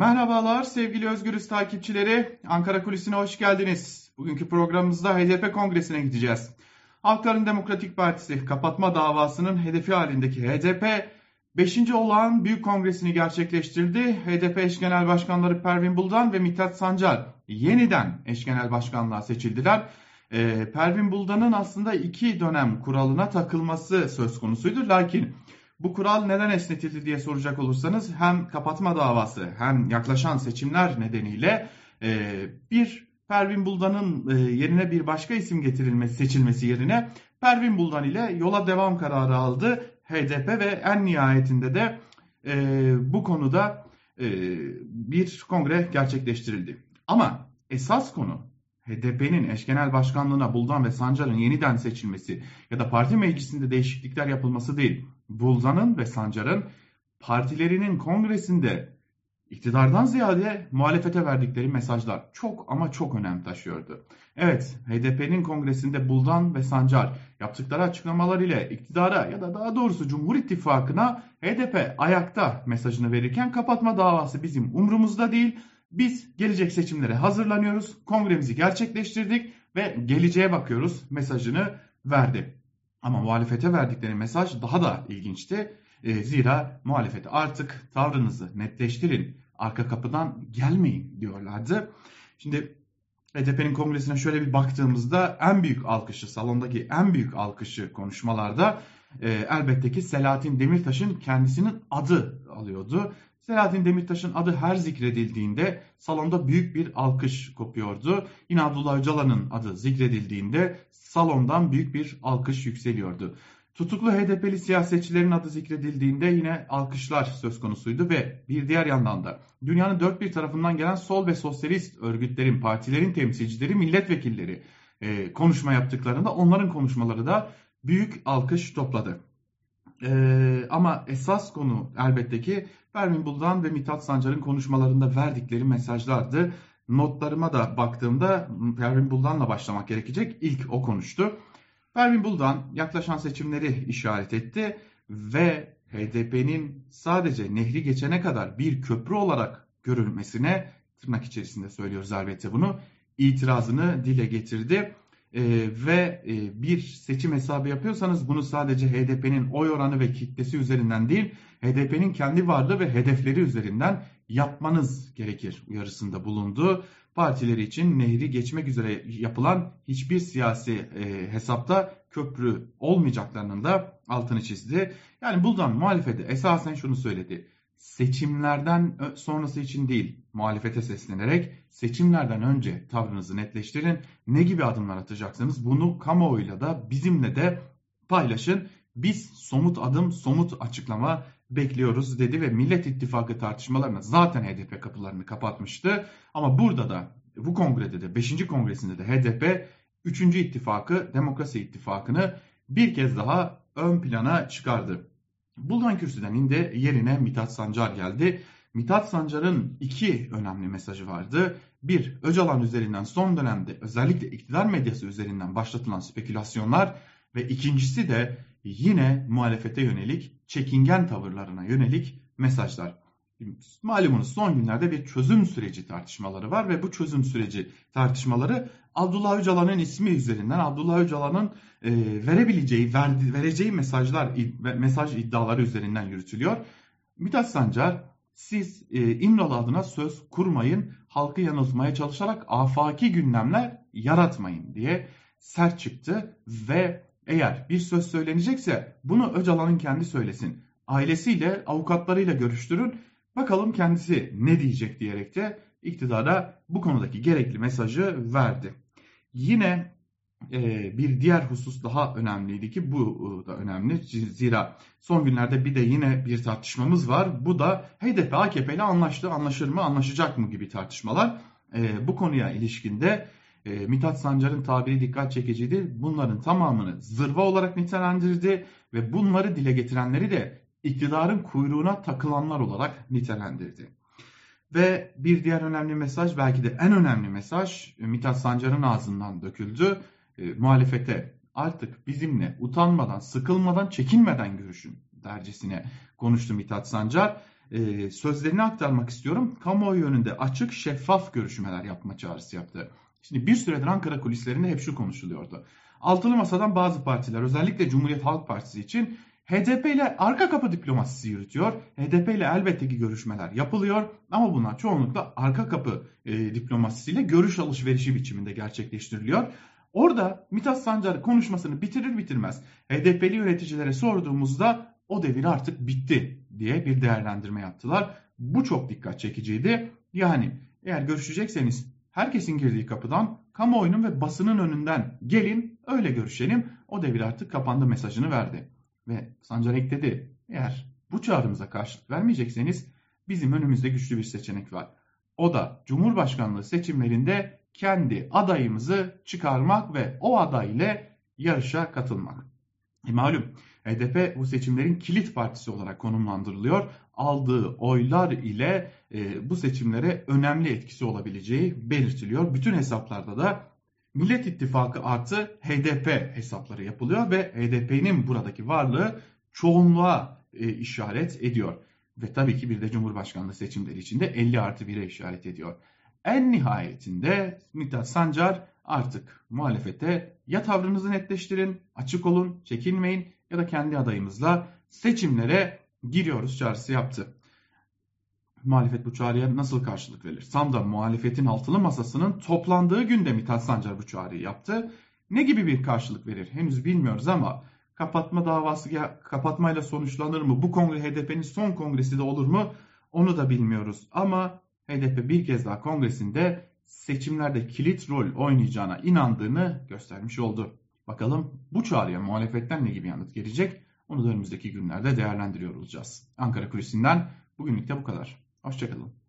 Merhabalar sevgili Özgürüz takipçileri. Ankara Kulisi'ne hoş geldiniz. Bugünkü programımızda HDP Kongresi'ne gideceğiz. Halkların Demokratik Partisi kapatma davasının hedefi halindeki HDP 5. olağan büyük kongresini gerçekleştirdi. HDP eş genel başkanları Pervin Buldan ve Mithat Sancar yeniden eş genel başkanlığa seçildiler. Ee, Pervin Buldan'ın aslında iki dönem kuralına takılması söz konusuydu. Lakin bu kural neden esnetildi diye soracak olursanız hem kapatma davası hem yaklaşan seçimler nedeniyle e, bir Pervin Buldan'ın e, yerine bir başka isim getirilmesi seçilmesi yerine Pervin Buldan ile yola devam kararı aldı HDP ve en nihayetinde de e, bu konuda e, bir kongre gerçekleştirildi. Ama esas konu HDP'nin eş genel başkanlığına Buldan ve Sancar'ın yeniden seçilmesi ya da parti meclisinde değişiklikler yapılması değil. Buldan'ın ve Sancar'ın partilerinin kongresinde iktidardan ziyade muhalefete verdikleri mesajlar çok ama çok önem taşıyordu. Evet, HDP'nin kongresinde Buldan ve Sancar yaptıkları açıklamalar ile iktidara ya da daha doğrusu Cumhur İttifakı'na HDP ayakta mesajını verirken kapatma davası bizim umrumuzda değil. Biz gelecek seçimlere hazırlanıyoruz, kongremizi gerçekleştirdik ve geleceğe bakıyoruz mesajını verdi. Ama muhalefete verdikleri mesaj daha da ilginçti. E, zira muhalefet artık tavrınızı netleştirin, arka kapıdan gelmeyin diyorlardı. Şimdi HDP'nin kongresine şöyle bir baktığımızda en büyük alkışı, salondaki en büyük alkışı konuşmalarda e, elbette ki Selahattin Demirtaş'ın kendisinin adı alıyordu. Selahattin Demirtaş'ın adı her zikredildiğinde salonda büyük bir alkış kopuyordu. Yine Abdullah Öcalan'ın adı zikredildiğinde salondan büyük bir alkış yükseliyordu. Tutuklu HDP'li siyasetçilerin adı zikredildiğinde yine alkışlar söz konusuydu ve bir diğer yandan da dünyanın dört bir tarafından gelen sol ve sosyalist örgütlerin, partilerin temsilcileri, milletvekilleri e, konuşma yaptıklarında onların konuşmaları da büyük alkış topladı. E, ama esas konu elbette ki Pervin Buldan ve Mithat Sancar'ın konuşmalarında verdikleri mesajlardı. Notlarıma da baktığımda Pervin Buldan'la başlamak gerekecek. İlk o konuştu. Pervin Buldan yaklaşan seçimleri işaret etti ve HDP'nin sadece nehri geçene kadar bir köprü olarak görülmesine tırnak içerisinde söylüyoruz elbette bunu itirazını dile getirdi. E, ve e, bir seçim hesabı yapıyorsanız bunu sadece HDP'nin oy oranı ve kitlesi üzerinden değil HDP'nin kendi varlığı ve hedefleri üzerinden yapmanız gerekir uyarısında bulundu. Partileri için nehri geçmek üzere yapılan hiçbir siyasi e, hesapta köprü olmayacaklarının da altını çizdi. Yani buradan muhalefete esasen şunu söyledi. Seçimlerden sonrası için değil muhalefete seslenerek seçimlerden önce tavrınızı netleştirin. Ne gibi adımlar atacaksınız bunu kamuoyuyla da bizimle de paylaşın. Biz somut adım, somut açıklama bekliyoruz dedi ve Millet İttifakı tartışmalarına zaten HDP kapılarını kapatmıştı. Ama burada da bu kongrede de 5. kongresinde de HDP 3. ittifakı Demokrasi İttifakı'nı bir kez daha ön plana çıkardı. Buldan kürsüden indi yerine Mithat Sancar geldi. Mithat Sancar'ın iki önemli mesajı vardı. Bir, Öcalan üzerinden son dönemde özellikle iktidar medyası üzerinden başlatılan spekülasyonlar ve ikincisi de yine muhalefete yönelik çekingen tavırlarına yönelik mesajlar. Malumunuz son günlerde bir çözüm süreci tartışmaları var ve bu çözüm süreci tartışmaları Abdullah Öcalan'ın ismi üzerinden Abdullah Öcalan'ın e, verebileceği, verdi, vereceği mesajlar, mesaj iddiaları üzerinden yürütülüyor. Mithat Sancar siz e, İmralı adına söz kurmayın, halkı yanıltmaya çalışarak afaki gündemler yaratmayın diye sert çıktı ve eğer bir söz söylenecekse bunu Öcalan'ın kendi söylesin. Ailesiyle, avukatlarıyla görüştürün. Bakalım kendisi ne diyecek diyerek de iktidara bu konudaki gerekli mesajı verdi. Yine e, bir diğer husus daha önemliydi ki bu e, da önemli. Zira son günlerde bir de yine bir tartışmamız var. Bu da HDP AKP ile anlaştı, anlaşır mı, anlaşacak mı gibi tartışmalar. E, bu konuya ilişkinde Mithat Sancar'ın tabiri dikkat çekiciydi. Bunların tamamını zırva olarak nitelendirdi ve bunları dile getirenleri de iktidarın kuyruğuna takılanlar olarak nitelendirdi. Ve bir diğer önemli mesaj belki de en önemli mesaj e, Mithat Sancar'ın ağzından döküldü. E, muhalefete artık bizimle utanmadan, sıkılmadan, çekinmeden görüşün dercesine konuştu Mithat Sancar. e, sözlerini aktarmak istiyorum. Kamuoyu önünde açık, şeffaf görüşmeler yapma çağrısı yaptı. Şimdi bir süredir Ankara kulislerinde hep şu konuşuluyordu. Altılı Masa'dan bazı partiler özellikle Cumhuriyet Halk Partisi için HDP ile arka kapı diplomasisi yürütüyor. HDP ile elbette ki görüşmeler yapılıyor ama bunlar çoğunlukla arka kapı e, diplomasisiyle görüş alışverişi biçiminde gerçekleştiriliyor. Orada Mithat Sancar konuşmasını bitirir bitirmez HDP'li yöneticilere sorduğumuzda o devir artık bitti diye bir değerlendirme yaptılar. Bu çok dikkat çekiciydi. Yani eğer görüşecekseniz herkesin girdiği kapıdan kamuoyunun ve basının önünden gelin öyle görüşelim. O devir artık kapandı mesajını verdi. Ve Sancar ekledi eğer bu çağrımıza karşılık vermeyecekseniz bizim önümüzde güçlü bir seçenek var. O da Cumhurbaşkanlığı seçimlerinde kendi adayımızı çıkarmak ve o aday ile yarışa katılmak. E malum HDP bu seçimlerin kilit partisi olarak konumlandırılıyor. Aldığı oylar ile e, bu seçimlere önemli etkisi olabileceği belirtiliyor. Bütün hesaplarda da Millet İttifakı artı HDP hesapları yapılıyor ve HDP'nin buradaki varlığı çoğunluğa e, işaret ediyor. Ve tabii ki bir de Cumhurbaşkanlığı seçimleri içinde 50 artı 1'e işaret ediyor. En nihayetinde Mithat Sancar artık muhalefete ya tavrınızı netleştirin, açık olun, çekinmeyin ya da kendi adayımızla seçimlere giriyoruz çağrısı yaptı. Muhalefet bu çağrıya nasıl karşılık verir? Tam da muhalefetin altılı masasının toplandığı günde Mithat Sancar bu çağrıyı yaptı. Ne gibi bir karşılık verir? Henüz bilmiyoruz ama kapatma davası kapatmayla sonuçlanır mı? Bu kongre HDP'nin son kongresi de olur mu? Onu da bilmiyoruz. Ama HDP bir kez daha kongresinde seçimlerde kilit rol oynayacağına inandığını göstermiş oldu. Bakalım bu çağrıya muhalefetten ne gibi yanıt gelecek? Onu da önümüzdeki günlerde değerlendiriyor olacağız. Ankara Kulisi'nden bugünlük de bu kadar. Hoşçakalın.